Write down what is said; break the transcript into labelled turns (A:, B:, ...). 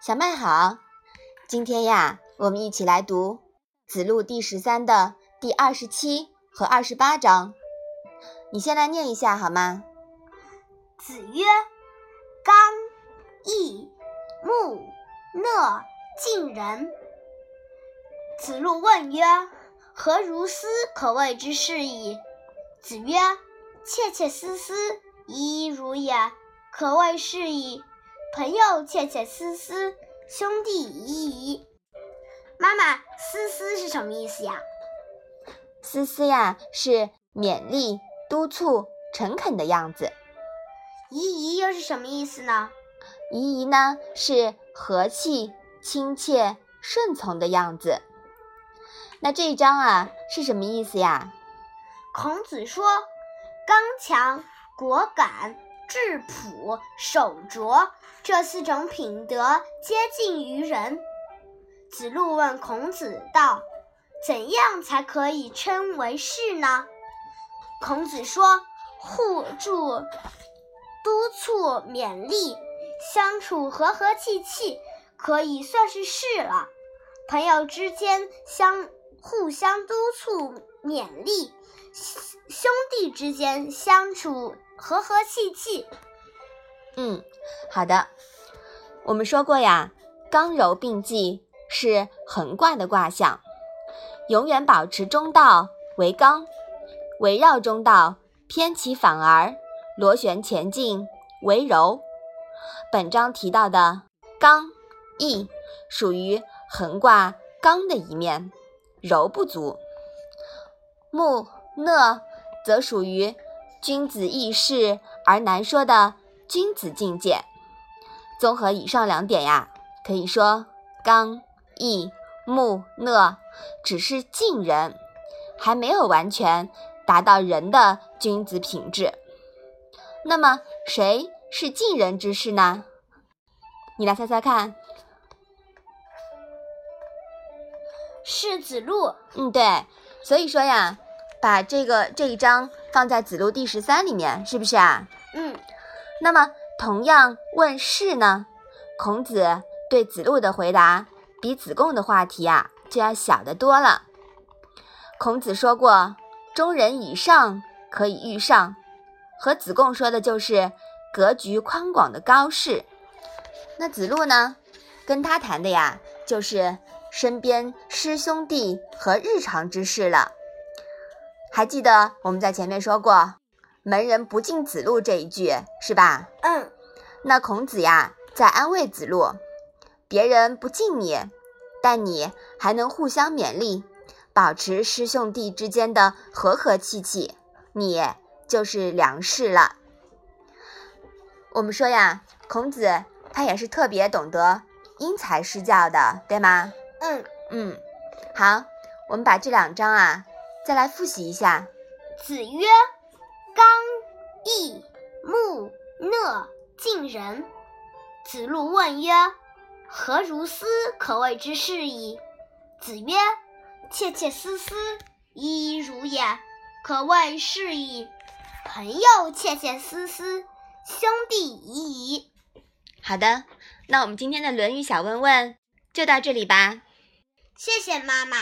A: 小麦好，今天呀，我们一起来读《子路》第十三的第二十七和二十八章。你先来念一下好吗？
B: 子曰：“刚、毅、木、讷、近人。”子路问曰：“何如斯可谓之是矣？”子曰：“窃窃私私，已矣如也，可谓是矣。”朋友窃窃私私，兄弟怡怡。妈妈，私私是什么意思呀？
A: 私私呀，是勉励、督促、诚恳的样子。
B: 怡怡又是什么意思呢？
A: 怡怡呢，是和气、亲切、顺从的样子。那这一章啊，是什么意思呀？
B: 孔子说：“刚强、果敢。”质朴、守拙这四种品德接近于人。子路问孔子道：“怎样才可以称为士呢？”孔子说：“互助、督促、勉励，相处和和气气，可以算是士了。朋友之间相互相督促、勉励，兄弟之间相处。”和和气气，
A: 嗯，好的。我们说过呀，刚柔并济是横卦的卦象，永远保持中道为刚，围绕中道偏其反而螺旋前进为柔。本章提到的刚毅属于横卦刚的一面，柔不足。木讷则属于。君子易事而难说的君子境界，综合以上两点呀，可以说刚毅木讷只是近人，还没有完全达到人的君子品质。那么谁是近人之士呢？你来猜猜看。
B: 是子路。
A: 嗯，对。所以说呀。把这个这一章放在子路第十三里面，是不是啊？
B: 嗯。
A: 那么同样问是呢，孔子对子路的回答比子贡的话题啊就要小得多了。孔子说过“中人以上可以遇上”，和子贡说的就是格局宽广的高士。那子路呢，跟他谈的呀就是身边师兄弟和日常之事了。还记得我们在前面说过“门人不进子路”这一句是吧？
B: 嗯。
A: 那孔子呀，在安慰子路：别人不敬你，但你还能互相勉励，保持师兄弟之间的和和气气，你就是良士了。我们说呀，孔子他也是特别懂得因材施教的，对吗？
B: 嗯
A: 嗯。好，我们把这两章啊。再来复习一下。
B: 子曰：“刚、毅、木、讷、近人。”子路问曰：“何如斯可谓之是矣？”子曰：“窃窃私私，已矣如也，可谓是矣。朋友窃窃私私，兄弟怡怡。”
A: 好的，那我们今天的《论语》小问问就到这里吧。
B: 谢谢妈妈。